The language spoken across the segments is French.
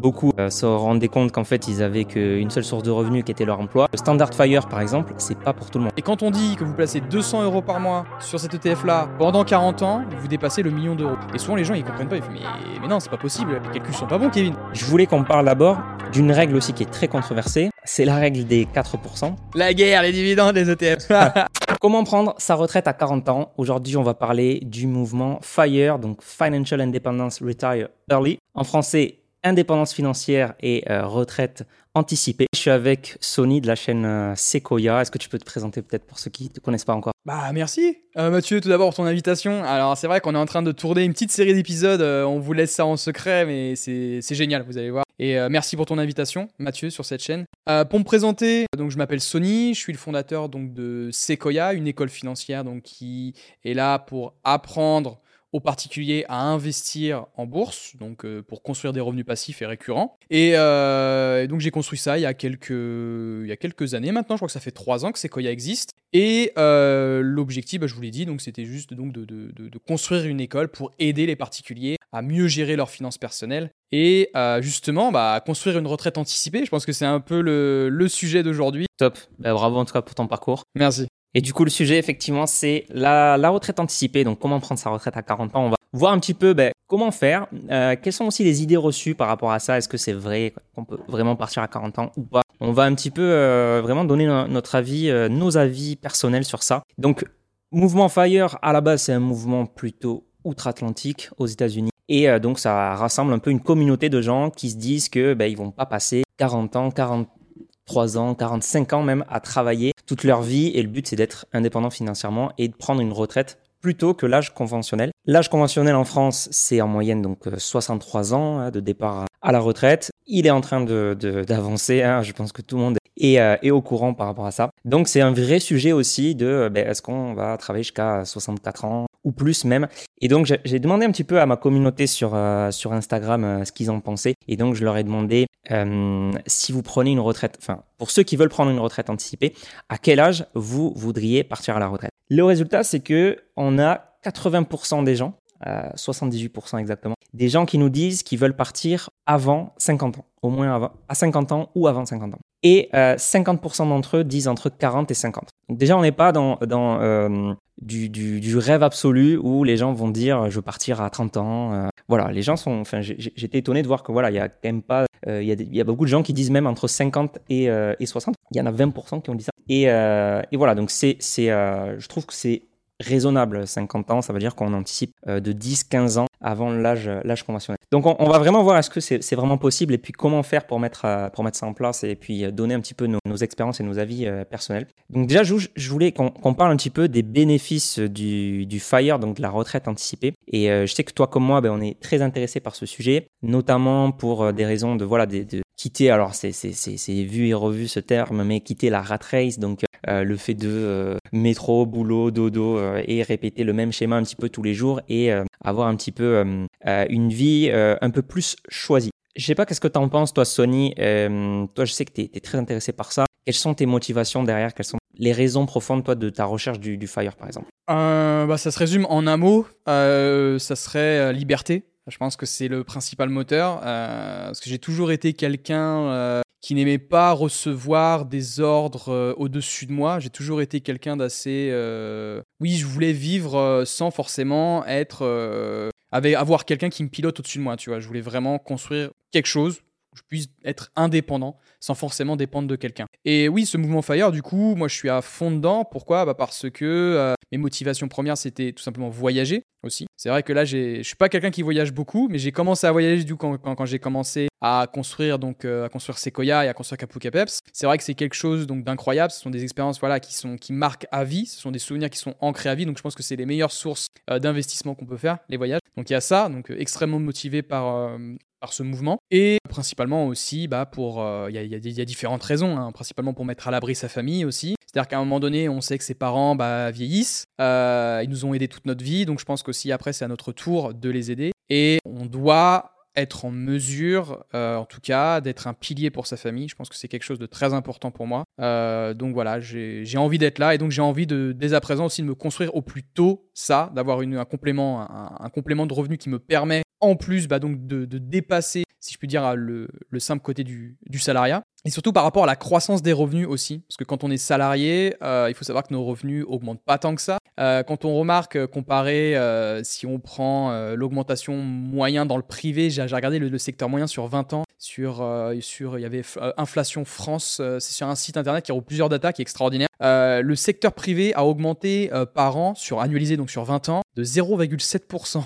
Beaucoup euh, se rendaient compte qu'en fait, ils avaient qu'une seule source de revenus qui était leur emploi. Le Standard Fire, par exemple, c'est pas pour tout le monde. Et quand on dit que vous placez 200 euros par mois sur cet ETF-là pendant 40 ans, vous dépassez le million d'euros. Et souvent, les gens, ils comprennent pas. Ils font, mais, mais non, c'est pas possible. Les calculs sont pas bons, Kevin. Je voulais qu'on parle d'abord d'une règle aussi qui est très controversée. C'est la règle des 4%. La guerre, les dividendes, les ETF. Comment prendre sa retraite à 40 ans? Aujourd'hui, on va parler du mouvement FIRE, donc Financial Independence Retire Early. En français, indépendance financière et euh, retraite anticipée. Je suis avec Sony de la chaîne euh, Sequoia. Est-ce que tu peux te présenter peut-être pour ceux qui ne te connaissent pas encore? Bah merci euh, Mathieu tout d'abord pour ton invitation. Alors c'est vrai qu'on est en train de tourner une petite série d'épisodes, on vous laisse ça en secret mais c'est génial, vous allez voir. Et merci pour ton invitation Mathieu sur cette chaîne. pour me présenter, donc je m'appelle Sony, je suis le fondateur donc de Sequoia, une école financière donc qui est là pour apprendre aux particuliers à investir en bourse, donc euh, pour construire des revenus passifs et récurrents. Euh, et donc j'ai construit ça il y, a quelques, il y a quelques années maintenant, je crois que ça fait trois ans que Sequoia existe. Et euh, l'objectif, bah, je vous l'ai dit, donc c'était juste donc de, de, de, construire une école pour aider les particuliers à mieux gérer leurs finances personnelles et justement bah, construire une retraite anticipée. Je pense que c'est un peu le, le sujet d'aujourd'hui. Top, bah, bravo en tout cas pour ton parcours. Merci. Et du coup, le sujet, effectivement, c'est la, retraite anticipée. Donc, comment prendre sa retraite à 40 ans? On va voir un petit peu ben, comment faire. Euh, quelles sont aussi les idées reçues par rapport à ça? Est-ce que c'est vrai qu'on peut vraiment partir à 40 ans ou pas? On va un petit peu euh, vraiment donner notre avis, euh, nos avis personnels sur ça. Donc, mouvement Fire, à la base, c'est un mouvement plutôt outre-Atlantique aux États-Unis. Et donc, ça rassemble un peu une communauté de gens qui se disent que ben, ils vont pas passer 40 ans, 43 ans, 45 ans même à travailler toute leur vie et le but c'est d'être indépendant financièrement et de prendre une retraite plutôt que l'âge conventionnel. L'âge conventionnel en France, c'est en moyenne donc 63 euh, ans hein, de départ à la retraite. Il est en train d'avancer, de, hein, je pense que tout le monde est, euh, est, au courant par rapport à ça. Donc c'est un vrai sujet aussi de euh, ben, est-ce qu'on va travailler jusqu'à 64 ans? Ou plus même. Et donc j'ai demandé un petit peu à ma communauté sur, sur Instagram ce qu'ils en pensaient. Et donc je leur ai demandé si vous prenez une retraite, enfin pour ceux qui veulent prendre une retraite anticipée, à quel âge vous voudriez partir à la retraite? Le résultat, c'est que on a 80% des gens, 78% euh, exactement, des gens qui nous disent qu'ils veulent partir avant 50 ans, au moins avant, à 50 ans ou avant 50 ans. Et 50% euh, d'entre eux disent entre 40 et 50. Déjà, on n'est pas dans, euh, du, rêve absolu où les gens vont dire je veux partir à 30 ans. voilà, les gens sont. Enfin, j'étais étonné de voir que voilà, il y a quand même pas euh, il y, a beaucoup de gens qui disent même entre 50 et, 60. Euh, il y en a 20% qui ont dit ça. Et, euh, voilà, donc c'est, je trouve que c'est raisonnable, 50 ans, ça veut dire qu'on anticipe de 10-15 ans avant l'âge, conventionnel. Donc on, va vraiment voir est-ce que c'est, vraiment possible et puis comment faire pour mettre, pour mettre ça en place et puis donner un petit peu nos, expériences et nos avis personnels. Donc déjà, je, voulais qu'on, parle un petit peu des bénéfices du, FIRE, donc de la retraite anticipée. Et je sais que toi comme moi, ben, on est très intéressé par ce sujet notamment pour euh, des raisons de voilà de quitter alors c'est vu et revu ce terme mais quitter la rat race donc euh, le fait de euh, métro boulot dodo et répéter le même schéma un petit peu tous les jours et avoir un petit peu une vie un peu plus choisie. Je sais pas qu'est-ce que tu en penses toi Sony toi je sais que tu es, très intéressé par ça. Quelles sont tes motivations derrière? Quelles sont les raisons profondes toi de ta recherche du, du fire par exemple? Bah, ça se résume en un mot ça serait liberté je pense que c'est le principal moteur, euh, parce que j'ai toujours été quelqu'un euh, qui n'aimait pas recevoir des ordres euh, au-dessus de moi. J'ai toujours été quelqu'un d'assez... Oui, je voulais vivre sans forcément être... avec, avoir quelqu'un qui me pilote au-dessus de moi, tu vois. Je voulais vraiment construire quelque chose puisse être indépendant sans forcément dépendre de quelqu'un. Et oui, ce mouvement Fire, du coup, moi je suis à fond dedans. Pourquoi? Bah Parce que mes motivations premières, c'était tout simplement voyager aussi. C'est vrai que là, je suis pas quelqu'un qui voyage beaucoup, mais j'ai commencé à voyager du coup quand, quand, j'ai commencé à construire donc euh, à construire Sequoia et à construire Kapuka Peps. C'est vrai que c'est quelque chose donc d'incroyable. Ce sont des expériences voilà qui sont qui marquent à vie. Ce sont des souvenirs qui sont ancrés à vie. Donc je pense que c'est les meilleures sources euh, d'investissement qu'on peut faire, les voyages. Donc il y a ça. Donc euh, extrêmement motivé par par ce mouvement et principalement aussi bah, pour il y, a, y, a différentes raisons hein. principalement pour mettre à l'abri sa famille aussi c'est-à-dire qu'à un moment donné, on sait que ses parents bah, vieillissent, euh, ils nous ont aidés toute notre vie, donc je pense qu'aussi après, c'est à notre tour de les aider. Et on doit être en mesure, euh, en tout cas, d'être un pilier pour sa famille. Je pense que c'est quelque chose de très important pour moi. Euh, donc voilà, j'ai envie d'être là et donc j'ai envie de, dès à présent aussi de me construire au plus tôt ça, d'avoir un complément, un, complément de revenu qui me permet en plus bah, donc de, dépasser, si je puis dire, le, simple côté du, salariat. Et surtout par rapport à la croissance des revenus aussi, parce que quand on est salarié, euh, il faut savoir que nos revenus augmentent pas tant que ça. Euh, quand on remarque, euh, comparé, si on prend l'augmentation moyen dans le privé, j'ai regardé le, secteur moyen sur 20 ans, sur, il y avait Inflation France, c'est sur un site internet qui a plusieurs data qui est extraordinaire. le secteur privé a augmenté par an, sur annualisé donc sur 20 ans, de 0,7%.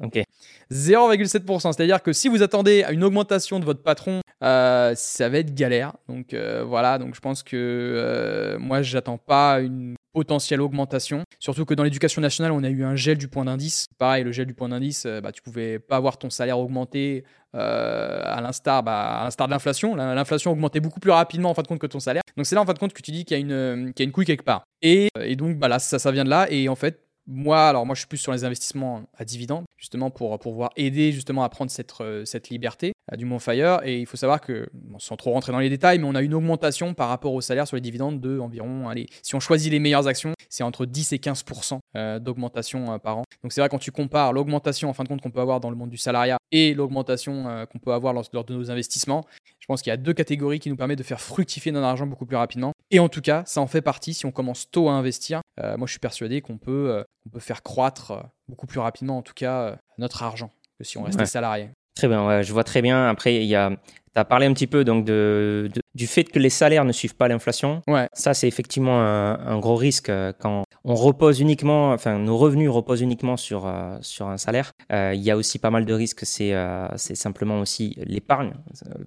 Ok. 0,7%. C'est-à-dire que si vous attendez à une augmentation de votre patron, euh, ça va être galère. Donc euh, voilà, donc je pense que euh, moi, j'attends pas une potentielle augmentation. Surtout que dans l'éducation nationale, on a eu un gel du point d'indice. Pareil, le gel du point d'indice, bah, tu pouvais pas avoir ton salaire augmenté à l'instar bah, de l'inflation. L'inflation augmentait beaucoup plus rapidement en fin de compte que ton salaire. Donc c'est là en fin de compte que tu dis qu'il y, a une, couille quelque part. Et, et donc bah, là, ça, ça vient de là. Et en fait, moi, alors moi, je suis plus sur les investissements à dividendes, justement pour, pouvoir aider justement à prendre cette, euh, cette liberté à du Fire. Et il faut savoir que, sans trop rentrer dans les détails, mais on a une augmentation par rapport au salaire sur les dividendes de environ, si on choisit les meilleures actions, c'est entre 10 et 15% euh, d'augmentation euh, par an. Donc c'est vrai quand tu compares l'augmentation en fin de compte qu'on peut avoir dans le monde du salariat et l'augmentation qu'on peut avoir lors, de nos investissements, je pense qu'il y a deux catégories qui nous permettent de faire fructifier notre argent beaucoup plus rapidement. Et en tout cas, ça en fait partie. Si on commence tôt à investir, moi je suis persuadé qu'on peut on peut faire croître euh, beaucoup plus rapidement, en tout cas, euh, notre argent que si on restait salarié. Très bien, je vois très bien. Après, il y a, tu as parlé un petit peu donc de, du fait que les salaires ne suivent pas l'inflation. Ouais. Ça, c'est effectivement un, gros risque euh, quand on repose uniquement, enfin, nos revenus reposent uniquement sur, euh, sur un salaire. Euh, il y a aussi pas mal de risques. C'est c'est simplement aussi l'épargne,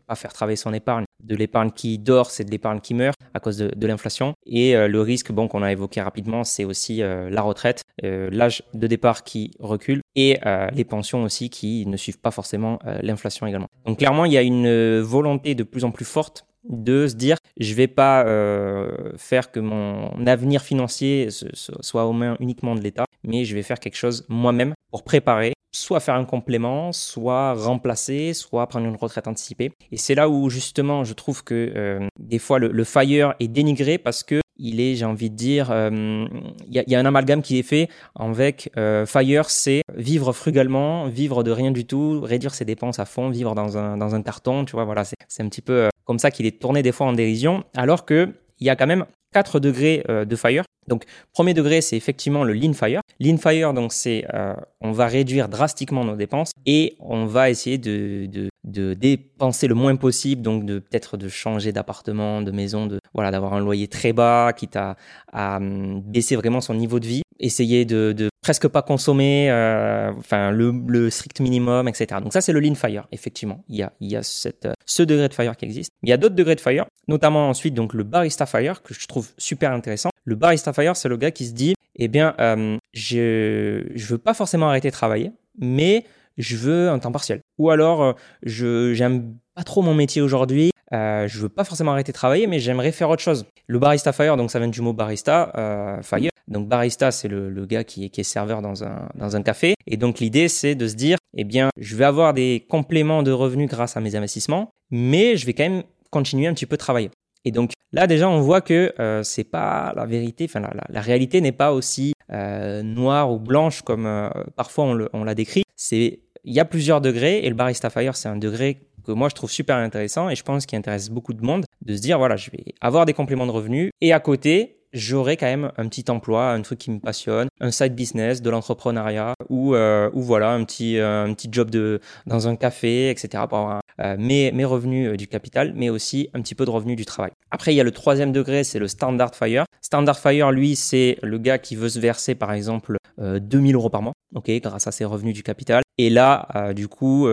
pas faire travailler son épargne. De l'épargne qui dort, c'est de l'épargne qui meurt à cause de, de l'inflation. Et le risque, bon, qu'on a évoqué rapidement, c'est aussi la retraite, l'âge de départ qui recule et les pensions aussi qui ne suivent pas forcément l'inflation également. Donc clairement, il y a une volonté de plus en plus forte de se dire je vais pas euh, faire que mon avenir financier soit aux mains uniquement de l'État, mais je vais faire quelque chose moi-même pour préparer, soit faire un complément, soit remplacer, soit prendre une retraite anticipée. Et c'est là où justement je trouve que euh, des fois le, FIRE est dénigré parce que il est, j'ai envie de dire, euh, il y, a, un amalgame qui est fait avec euh, Fire, c'est vivre frugalement, vivre de rien du tout, réduire ses dépenses à fond, vivre dans un, dans un carton, tu vois, voilà, c'est un petit peu comme ça qu'il est tourné des fois en dérision, alors que il y a quand même 4 degrés euh, de fire. Donc, premier degré, c'est effectivement le lean fire. Lean fire, donc, c'est euh, on va réduire drastiquement nos dépenses et on va essayer de, de, de dépenser le moins possible, donc de peut-être de changer d'appartement, de maison, de voilà, d'avoir un loyer très bas, quitte à, à hum, baisser vraiment son niveau de vie, essayer de, presque pas consommer, euh, enfin le, strict minimum, etc. Donc ça c'est le lean fire, effectivement. Il y a, il y a cette, ce degré de fire qui existe. Il y a d'autres degrés de fire, notamment ensuite donc le barista fire que je trouve super intéressant. Le barista fire, c'est le gars qui se dit, eh bien, euh, je je veux pas forcément arrêter de travailler, mais je veux un temps partiel. Ou alors, euh, je j'aime pas trop mon métier aujourd'hui, euh, je veux pas forcément arrêter de travailler, mais j'aimerais faire autre chose. Le barista fire, donc ça vient du mot barista, euh, fire. Donc barista, c'est le, gars qui est, serveur dans un, dans un café. Et donc l'idée, c'est de se dire, eh bien, je vais avoir des compléments de revenus grâce à mes investissements, mais je vais quand même continuer un petit peu de travailler. Et donc là déjà on voit que euh, c'est pas la vérité, enfin la, réalité n'est pas aussi noire ou blanche comme parfois on, on l'a décrit. C'est il y a plusieurs degrés et le barista fire c'est un degré que moi je trouve super intéressant et je pense qu'il intéresse beaucoup de monde de se dire voilà je vais avoir des compléments de revenus et à côté j'aurai quand même un petit emploi, un truc qui me passionne, un side business, de l'entrepreneuriat ou, euh, ou voilà un petit euh, un petit job de dans un café, etc. pour avoir euh, mes, mes revenus du capital, mais aussi un petit peu de revenus du travail. Après, il y a le troisième degré, c'est le standard fire. Standard fire, lui, c'est le gars qui veut se verser par exemple 2000 euros par mois, ok, grâce à ses revenus du capital. Et là, du coup,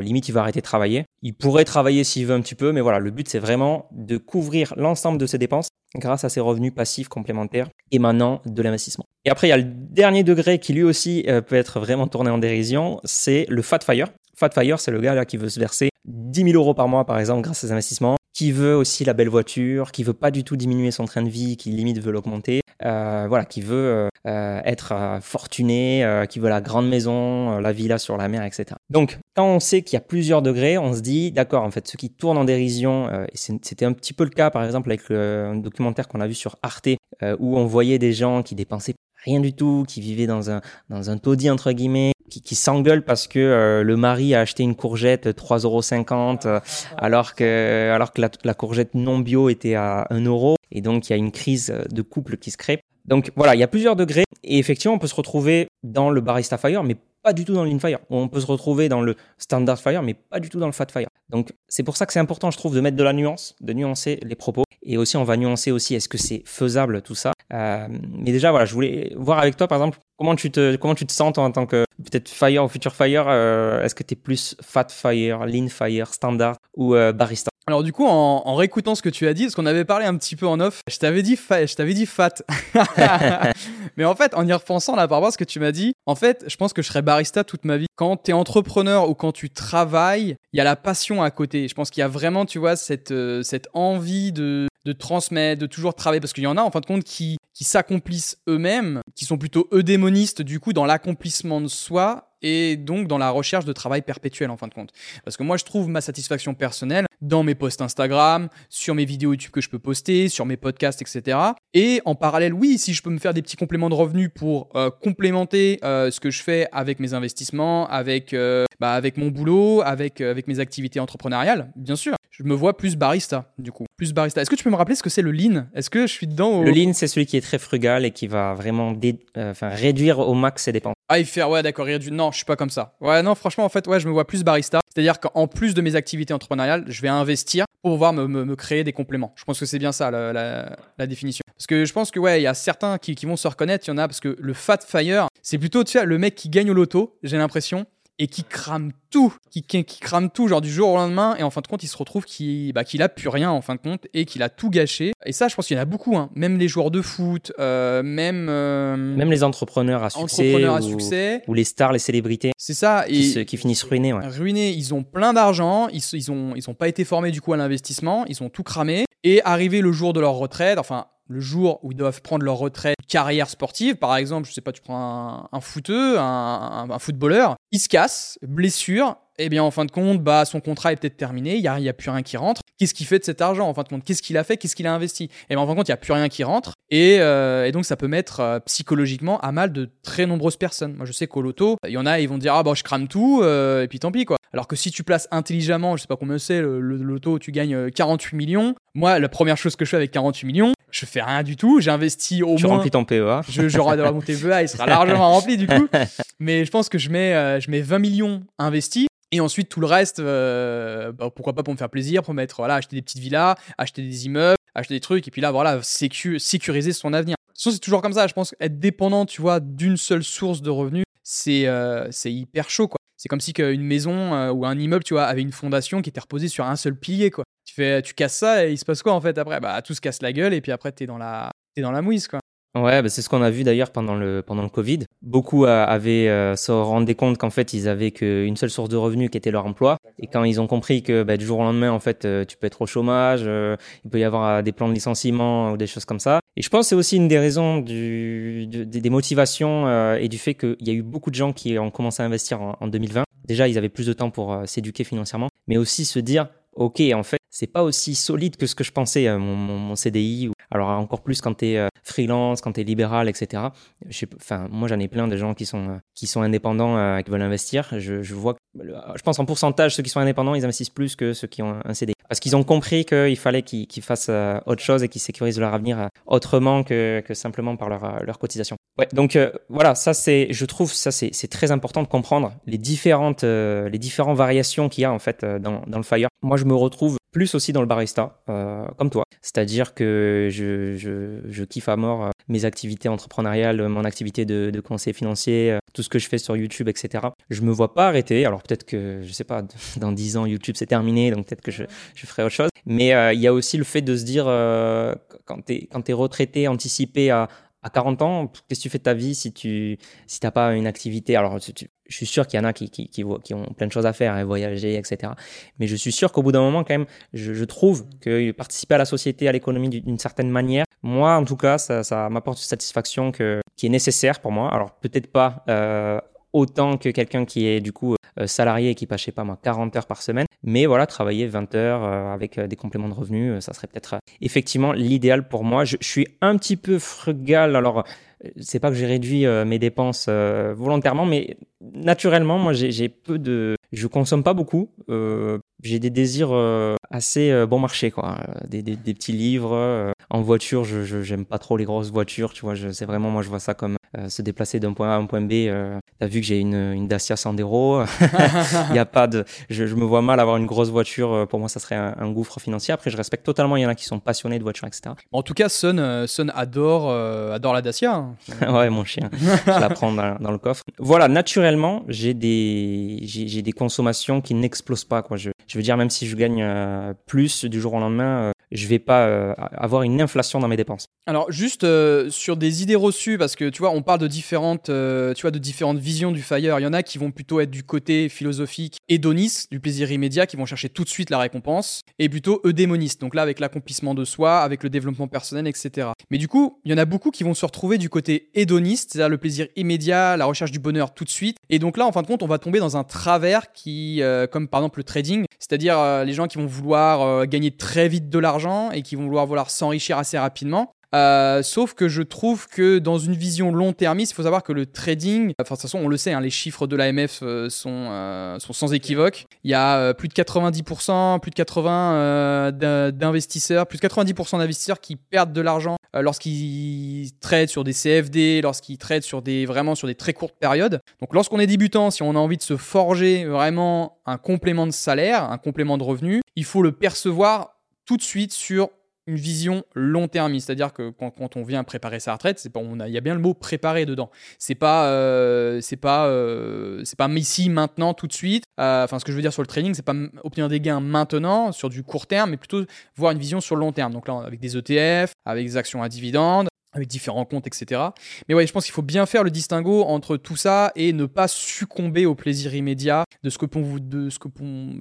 limite, il va arrêter de travailler. Il pourrait travailler s'il veut un petit peu, mais voilà, le but c'est vraiment de couvrir l'ensemble de ses dépenses grâce à ses revenus passifs complémentaires émanant de l'investissement. Et après, il y a le dernier degré qui lui aussi euh, peut être vraiment tourné en dérision, c'est le fat fire. Fat fire, c'est le gars là qui veut se verser 10 000 euros par mois, par exemple, grâce à ses investissements, qui veut aussi la belle voiture, qui veut pas du tout diminuer son train de vie, qui limite veut l'augmenter, euh, voilà, qui veut euh, être fortuné, qui veut la grande maison, la villa sur la mer, etc. Donc, quand on sait qu'il y a plusieurs degrés, on se dit, d'accord, en fait, ce qui tourne en dérision, euh, c'était un petit peu le cas, par exemple, avec le, un documentaire qu'on a vu sur Arte, euh, où on voyait des gens qui dépensaient rien du tout, qui vivaient dans un, dans un taudis, entre guillemets, qui, qui s'engueulent parce que euh, le mari a acheté une courgette 3,50 euros, alors que, alors que la, la, courgette non bio était à 1 euro. Et donc, il y a une crise de couple qui se crée. Donc voilà, il y a plusieurs degrés. Et effectivement, on peut se retrouver dans le barista fire, mais pas du tout dans le lean fire. On peut se retrouver dans le standard fire, mais pas du tout dans le fat fire. Donc c'est pour ça que c'est important, je trouve, de mettre de la nuance, de nuancer les propos. Et aussi, on va nuancer aussi, est-ce que c'est faisable tout ça euh, Mais déjà, voilà, je voulais voir avec toi, par exemple, comment tu te, comment sens en tant que peut-être fire ou future fire. Euh, est-ce que tu es plus fat fire, lean fire, standard ou euh, barista? Alors du coup, en, réécoutant ce que tu as dit, parce qu'on avait parlé un petit peu en off, je t'avais dit, dit fat. Mais en fait, en y repensant là par rapport à ce que tu m'as dit, en fait, je pense que je serais barista toute ma vie. Quand tu es entrepreneur ou quand tu travailles, il y a la passion à côté. Je pense qu'il y a vraiment, tu vois, cette, euh, cette envie de, de transmettre, de toujours travailler, parce qu'il y en a en fin de compte qui, qui s'accomplissent eux-mêmes, qui sont plutôt eudémonistes du coup dans l'accomplissement de soi et donc dans la recherche de travail perpétuel en fin de compte. Parce que moi je trouve ma satisfaction personnelle dans mes posts Instagram, sur mes vidéos YouTube que je peux poster, sur mes podcasts, etc. Et en parallèle, oui, si je peux me faire des petits compléments de revenus pour euh, complémenter euh, ce que je fais avec mes investissements, avec, euh, bah, avec mon boulot, avec, avec mes activités entrepreneuriales, bien sûr, je me vois plus barista du coup. Plus barista. Est-ce que tu peux me rappeler ce que c'est le lean? Est-ce que je suis dedans Le lean, c'est celui qui est très frugal et qui va vraiment réduire au max ses dépenses. Ah, il fait, ouais, d'accord, réduire. Non, je suis pas comme ça. Ouais, non, franchement, en fait, ouais, je me vois plus barista. C'est-à-dire qu'en plus de mes activités entrepreneuriales, je vais investir pour pouvoir me, me, créer des compléments. Je pense que c'est bien ça la, la, définition. Parce que je pense que ouais, il y a certains qui, qui vont se reconnaître. Il y en a parce que le fat fire, c'est plutôt tu vois, le mec qui gagne au loto. J'ai l'impression et qui crame tout, qui, qui, crame tout, genre du jour au lendemain, et en fin de compte, il se retrouve qu'il bah, qu'il a plus rien en fin de compte et qu'il a tout gâché. Et ça, je pense qu'il y en a beaucoup, hein. même les joueurs de foot, euh, même euh, même les entrepreneurs à succès, entrepreneurs à ou, succès, ou les stars, les célébrités. C'est ça, qui, et qui finissent ruinés. Ouais. Ruinés, ils ont plein d'argent, ils, ils ont ils ont pas été formés du coup à l'investissement, ils ont tout cramé, et arrivé le jour de leur retraite, enfin le jour où ils doivent prendre leur retraite carrière sportive, par exemple, je sais pas, tu prends un, un un, un, footballeur, il se casse, blessure, et bien en fin de compte, bah, son contrat est peut-être terminé, il n'y a, a, plus rien qui rentre. Qu'est-ce qu'il fait de cet argent en fin de compte? Qu'est-ce qu'il a fait? Qu'est-ce qu'il a investi? Et bien en fin de compte, il n'y a plus rien qui rentre, et, euh, et donc ça peut mettre euh, psychologiquement à mal de très nombreuses personnes. Moi je sais qu'au loto, il y en a, ils vont dire ah bah je crame tout, euh, et puis tant pis quoi. Alors que si tu places intelligemment, je sais pas combien c'est, le, le, loto, tu gagnes 48 millions. Moi, la première chose que je fais avec 48 millions, je fais rien du tout. J'investis au tu moins. Tu remplis ton PEA. Je, je mon PEA, il sera largement rempli du coup. Mais je pense que je mets, je mets 20 millions investis. Et ensuite, tout le reste, euh, bah, pourquoi pas pour me faire plaisir, pour mettre, voilà, acheter des petites villas, acheter des immeubles, acheter des trucs, et puis là, voilà, sécu sécuriser son avenir. c'est toujours comme ça. Je pense être dépendant, tu vois, d'une seule source de revenus, c'est euh, hyper chaud, quoi. C'est comme si une maison euh, ou un immeuble, tu vois, avait une fondation qui était reposée sur un seul pilier, quoi. Tu fais, tu casses ça et il se passe quoi en fait après? Bah tout se casse la gueule et puis après t'es dans la, es dans la mouise, quoi. Ouais, bah c'est ce qu'on a vu d'ailleurs pendant le pendant le Covid. Beaucoup avaient euh, se rendaient compte qu'en fait ils avaient qu'une seule source de revenus qui était leur emploi. Et quand ils ont compris que bah, du jour au lendemain en fait euh, tu peux être au chômage, euh, il peut y avoir des plans de licenciement ou des choses comme ça. Et je pense que c'est aussi une des raisons des motivations et du fait qu'il y a eu beaucoup de gens qui ont commencé à investir en 2020. Déjà ils avaient plus de temps pour s'éduquer financièrement, mais aussi se dire ok, en fait, c'est pas aussi solide que ce que je pensais, mon, mon, mon CDI. Alors encore plus quand tu es freelance, quand tu es libéral, etc. Enfin, moi, j'en ai plein de gens qui sont, euh, qui sont indépendants, euh, qui veulent investir. Je, je vois, je pense en pourcentage, ceux qui sont indépendants, ils investissent plus que ceux qui ont un CD. Parce qu'ils ont compris qu'il fallait qu'ils fassent euh, autre chose et qu'ils sécurisent leur avenir autrement que, simplement par leur, cotisation. Ouais, donc voilà, ça c'est, je trouve, ça c'est très important de comprendre les différentes, les différentes variations qu'il y a en fait dans, dans le Fire. Moi, je me retrouve plus aussi dans le barista, euh, comme toi. C'est-à-dire que je, je, kiffe à mort euh, mes activités entrepreneuriales, mon activité de, de conseiller financier, euh, tout ce que je fais sur YouTube, etc. Je me vois pas arrêter. Alors peut-être que, je sais pas, dans 10 ans, YouTube c'est terminé, donc peut-être que je, ferai autre chose. Mais euh, il y a aussi le fait de se dire, euh, quand tu es, es retraité, anticipé à, à 40 ans, qu'est-ce que tu fais de ta vie si tu si t'as pas une activité? Alors, je suis sûr qu'il y en a qui, qui, qui, qui, ont plein de choses à faire, hein, voyager, etc. Mais je suis sûr qu'au bout d'un moment, quand même, je, je, trouve que participer à la société, à l'économie d'une certaine manière, moi, en tout cas, ça, ça m'apporte une satisfaction que, qui est nécessaire pour moi. Alors, peut-être pas euh, autant que quelqu'un qui est du coup salarié qui passe, je sais pas moi, 40 heures par semaine. Mais voilà, travailler 20 heures avec des compléments de revenus, ça serait peut-être effectivement l'idéal pour moi. Je, suis un petit peu frugal. Alors, c'est pas que j'ai réduit mes dépenses volontairement, mais naturellement, moi, j'ai peu de, je consomme pas beaucoup. Euh, j'ai des désirs euh, assez euh, bon marché, quoi. Des, des, petits livres. en voiture, je j'aime pas trop les grosses voitures, tu vois. C'est vraiment, moi, je vois ça comme se déplacer d'un point A à un point B. T'as vu que j'ai une, une Dacia Sandero. Il y a pas de, je, me vois mal avoir une grosse voiture. Pour moi, ça serait un, gouffre financier. Après, je respecte totalement. Il y en a qui sont passionnés de voitures, etc. En tout cas, Sun, Sun adore, adore la Dacia. Hein. ouais, mon chien. je la prends dans, le coffre. Voilà, naturellement, j'ai des, j'ai des consommation qui n'explose pas. Quoi. Je, veux dire, même si je gagne euh, plus du jour au lendemain, euh, je vais pas euh, avoir une inflation dans mes dépenses. Alors juste sur des idées reçues, parce que tu vois, on parle de différentes, tu vois, de différentes visions du fire. Il y en a qui vont plutôt être du côté philosophique hédoniste, du plaisir immédiat, qui vont chercher tout de suite la récompense, et plutôt eudémoniste. Donc là, avec l'accomplissement de soi, avec le développement personnel, etc. Mais du coup, il y en a beaucoup qui vont se retrouver du côté hédoniste, c'est-à-dire le plaisir immédiat, la recherche du bonheur tout de suite. Et donc là, en fin de compte, on va tomber dans un travers qui, comme par exemple le trading, c'est-à-dire euh, les gens qui vont vouloir euh, gagner très vite de l'argent et qui vont vouloir, vouloir s'enrichir assez rapidement. Euh, sauf que je trouve que dans une vision long-termiste, il faut savoir que le trading, enfin de toute façon on le sait, hein, les chiffres de l'AMF sont, sont sans équivoque. Il y a plus de 90%, plus de 80 d'investisseurs, plus de 90% d'investisseurs qui perdent de l'argent euh, lorsqu'ils traitent sur des CFD, lorsqu'ils traitent sur des vraiment sur des très courtes périodes. Donc lorsqu'on est débutant, si on a envie de se forger vraiment un complément de salaire, un complément de revenu, il faut le percevoir tout de suite sur une vision long terme, c'est-à-dire que quand, on vient préparer sa retraite, c'est pas, on a, il y a bien le mot préparer dedans. C'est pas, euh, c'est pas, euh, c'est pas ici maintenant tout de suite. Euh, enfin, ce que je veux dire sur le trading, c'est pas obtenir des gains maintenant sur du court terme, mais plutôt voir une vision sur le long terme. Donc là, avec des ETF, avec des actions à dividendes, avec différents comptes, etc. Mais ouais, je pense qu'il faut bien faire le distinguo entre tout ça et ne pas succomber au plaisir immédiat de ce que, vous, de ce que,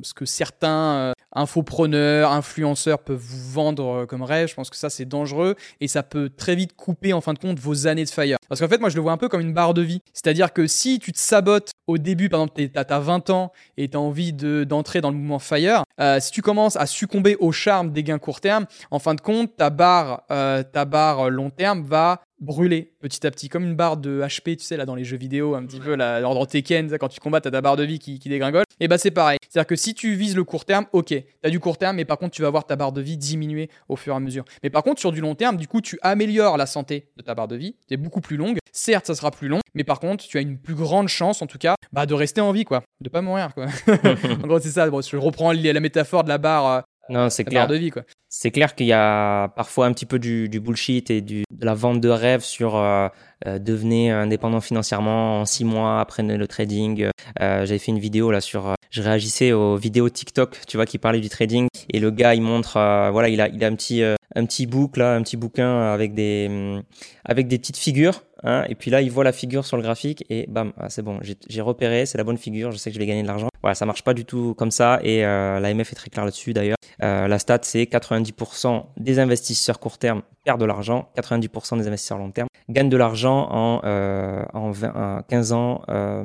ce que certains euh, infopreneurs, influenceurs peuvent vous vendre euh, comme rêve. Je pense que ça, c'est dangereux et ça peut très vite couper, en fin de compte, vos années de fire. Parce qu'en fait, moi, je le vois un peu comme une barre de vie. C'est-à-dire que si tu te sabotes au début, par exemple, tu as 20 ans et tu as envie d'entrer dans le mouvement fire, euh, si tu commences à succomber au charme des gains court terme, en fin de compte, ta barre, ta barre long terme va brûler petit à petit, comme une barre de HP, tu sais, là dans les jeux vidéo, un petit peu, là, dans Tekken, quand tu combats, t'as ta barre de vie qui, dégringole. Et bah c'est pareil. C'est-à-dire que si tu vises le court terme, ok, t'as du court terme, mais par contre, tu vas voir ta barre de vie diminuer au fur et à mesure. Mais par contre, sur du long terme, du coup, tu améliores la santé de ta barre de vie, c'est beaucoup plus longue. Certes, ça sera plus long, mais par contre, tu as une plus grande chance, en tout cas, bah, de rester en vie, quoi, de pas mourir, quoi. en gros, c'est ça. Bon, je reprends la métaphore de la barre euh, non, c'est clair. de vie, quoi. C'est clair qu'il y a parfois un petit peu du, du bullshit et du, de la vente de rêves sur euh, euh devenir indépendant financièrement en six mois après le trading. Euh, J'avais fait une vidéo là sur, euh, je réagissais aux vidéos TikTok, tu vois, qui parlaient du trading et le gars il montre, voilà, il a, il a un petit, un petit book là, un petit bouquin avec des, hum, avec des petites figures. Hein, et puis là, il voit la figure sur le graphique et bam, ah, c'est bon, j'ai repéré, c'est la bonne figure, je sais que je vais gagner de l'argent. Voilà, ça marche pas du tout comme ça et euh, l'AMF est très clair là-dessus d'ailleurs. Euh, la stat, c'est 90% des investisseurs court terme de l'argent, 90% des investisseurs long terme gagnent de l'argent en, euh, en, 20, 15 ans, euh,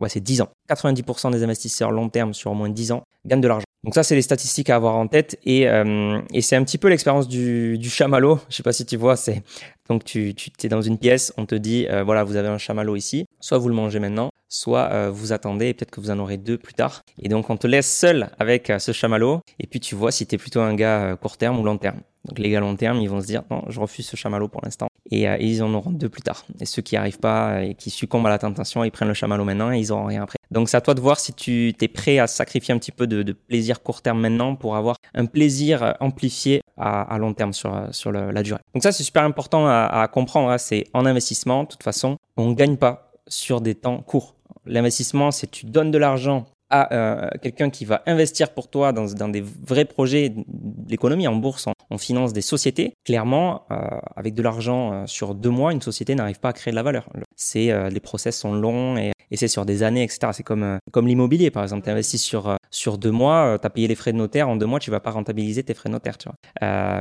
ouais, c'est 10 ans. 90% des investisseurs long terme sur au moins 10 ans gagnent de l'argent. Donc ça, c'est les statistiques à avoir en tête et, euh, et c'est un petit peu l'expérience du, du chamallow. Je sais pas si tu vois, c'est donc tu, tu es dans une pièce, on te dit voilà, vous avez un chamallow ici, soit vous le mangez maintenant, soit vous attendez et peut-être que vous en aurez deux plus tard. Et donc on te laisse seul avec ce chamallow et puis tu vois si tu es plutôt un gars court terme ou long terme. Donc les gars long terme, ils vont se dire non, je refuse ce chamallow pour l'instant et, ils en auront deux plus tard. Et ceux qui arrivent pas et qui succombent à la tentation, ils prennent le chamallow maintenant et ils auront rien après. Donc c'est à toi de voir si tu es prêt à sacrifier un petit peu de, plaisir court terme maintenant pour avoir un plaisir amplifié à, long terme sur, sur la durée. Donc ça c'est super important à, comprendre. Hein. C'est en investissement, de toute façon, on ne gagne pas sur des temps courts. L'investissement, c'est tu donnes de l'argent à euh, quelqu'un qui va investir pour toi dans, dans des vrais projets d'économie en bourse, on, finance des sociétés. Clairement, euh, avec de l'argent euh, sur deux mois, une société n'arrive pas à créer de la valeur. C'est les process sont longs et, c'est sur des années, etc. C'est comme l'immobilier, par exemple. Tu investis sur sur deux mois, tu as payé les frais de notaire. En deux mois, tu vas pas rentabiliser tes frais de notaire.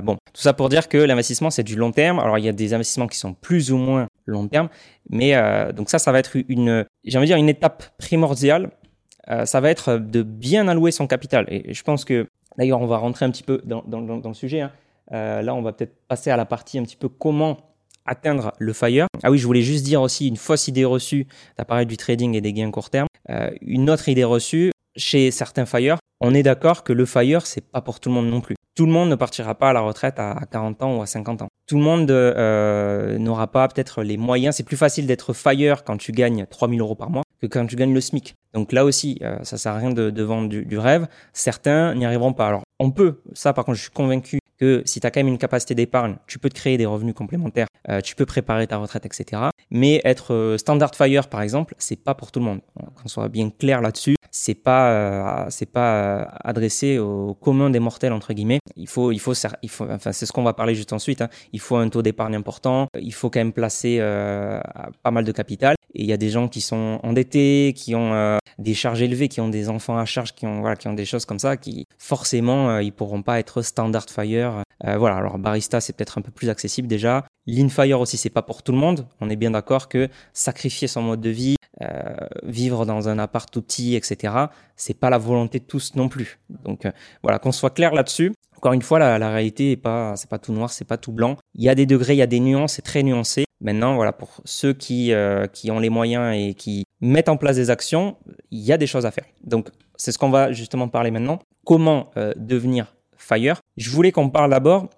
Bon, tout ça pour dire que l'investissement c'est du long terme. Alors il y a des investissements qui sont plus ou moins long terme, mais donc ça, ça va être une, dire une étape primordiale ça va être de bien allouer son capital. Et je pense que, d'ailleurs, on va rentrer un petit peu dans, le sujet. Hein. là, on va peut-être passer à la partie un petit peu comment atteindre le FIRE. Ah oui, je voulais juste dire aussi une fausse idée reçue, tu du trading et des gains court terme. une autre idée reçue, chez certains FIRE, on est d'accord que le FIRE, c'est pas pour tout le monde non plus. Tout le monde ne partira pas à la retraite à 40 ans ou à 50 ans. Tout le monde euh, n'aura pas peut-être les moyens. C'est plus facile d'être FIRE quand tu gagnes 3000 euros par mois que quand tu gagnes le SMIC. Donc là aussi, euh, ça sert à rien de, vendre du, rêve. Certains n'y arriveront pas. Alors on peut, ça par contre, je suis convaincu que si tu as quand même une capacité d'épargne, tu peux te créer des revenus complémentaires, euh, tu peux préparer ta retraite, etc. Mais être standard fire, par exemple, c'est pas pour tout le monde. Qu'on soit bien clair là-dessus c'est pas euh, c'est pas euh, adressé au commun des mortels entre guillemets. Il faut il faut c'est ce qu'on va parler juste ensuite. Hein. Il faut un taux d'épargne important. Il faut quand même placer euh, pas mal de capital. Et il y a des gens qui sont endettés, qui ont des charges élevées, qui ont des enfants à charge, qui ont voilà qui ont des choses comme ça, qui forcément ils pourront pas être standard fire. Voilà alors barista c'est peut-être un peu plus accessible déjà. Lean fire aussi c'est pas pour tout le monde. On est bien d'accord que sacrifier son mode de vie, euh, vivre dans un appart tout petit, etc. C'est pas la volonté de tous non plus. Donc euh, voilà, qu'on soit clair là-dessus. Encore une fois, la, réalité est pas, c'est pas tout noir, c'est pas tout blanc. Il y a des degrés, il y a des nuances, c'est très nuancé. Maintenant, voilà, pour ceux euh, qui ont les moyens et qui mettent en place des actions, il y a des choses à faire. Donc c'est ce qu'on va justement parler maintenant. Comment devenir fire? Je voulais qu'on parle d'abord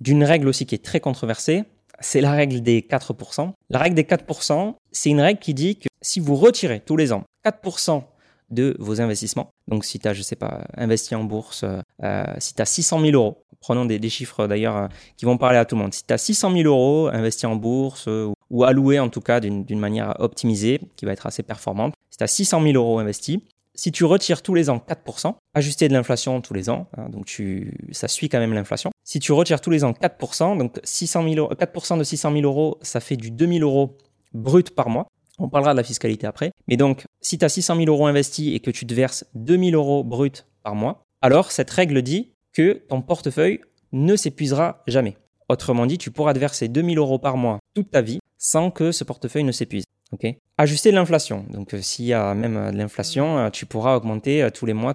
d'une règle aussi qui est très controversée, c'est la règle des 4%. La règle des 4%, c'est une règle qui dit que si vous retirez tous les ans 4% de vos investissements, donc si tu as, je sais pas, investi en bourse, euh, si tu as 600 000 euros, prenons des, chiffres d'ailleurs euh, qui vont parler à tout le monde, si tu as 600 000 euros investis en bourse euh, ou alloués en tout cas d'une manière optimisée, qui va être assez performante, si tu as 600 000 euros investis, si tu retires tous les ans 4%, ajusté de l'inflation tous les ans, hein, donc tu, ça suit quand même l'inflation. Si tu retires tous les ans 4%, donc 600 000 4% de 600 000 euros, ça fait du 2000 euros brut par mois. On parlera de la fiscalité après. Mais donc, si tu as 600 000 euros investis et que tu te verses 2000 euros brut par mois, alors cette règle dit que ton portefeuille ne s'épuisera jamais. Autrement dit, tu pourras te verser 2000 euros par mois toute ta vie sans que ce portefeuille ne s'épuise. Ok. Ajuster l'inflation. Donc, euh, s'il y a même euh, de l'inflation, euh, tu pourras augmenter tous les mois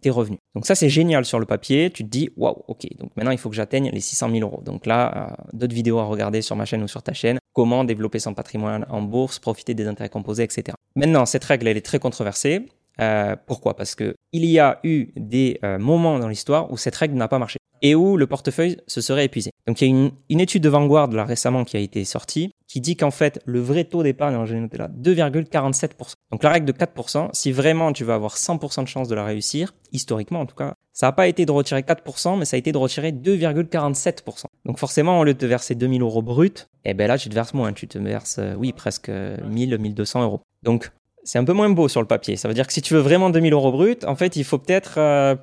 tes revenus. Donc, ça, c'est génial sur le papier. Tu te dis, waouh, ok. Donc, maintenant, il faut que j'atteigne les 600 000 euros. Donc, là, d'autres vidéos à regarder sur ma chaîne ou sur ta chaîne. Comment développer son patrimoine en bourse, profiter des intérêts composés, etc. Maintenant, cette règle, elle est très controversée. Pourquoi? Parce que il y a eu des moments dans l'histoire où cette règle n'a pas marché et où le portefeuille se serait épuisé. Donc il y a une, une étude de Vanguard là récemment qui a été sortie qui dit qu'en fait le vrai taux d'épargne, j'ai là, 2,47%. Donc la règle de 4%, si vraiment tu veux avoir 100% de chance de la réussir, historiquement en tout cas, ça n'a pas été de retirer 4%, mais ça a été de retirer 2,47%. Donc forcément, au lieu de te verser 2000 euros brut, eh ben là tu te verses moins, tu te verses, euh, oui, presque 1000, 1200 euros. Donc c'est un peu moins beau sur le papier. Ça veut dire que si tu veux vraiment 2000 euros brut, en fait, il faut peut-être euh,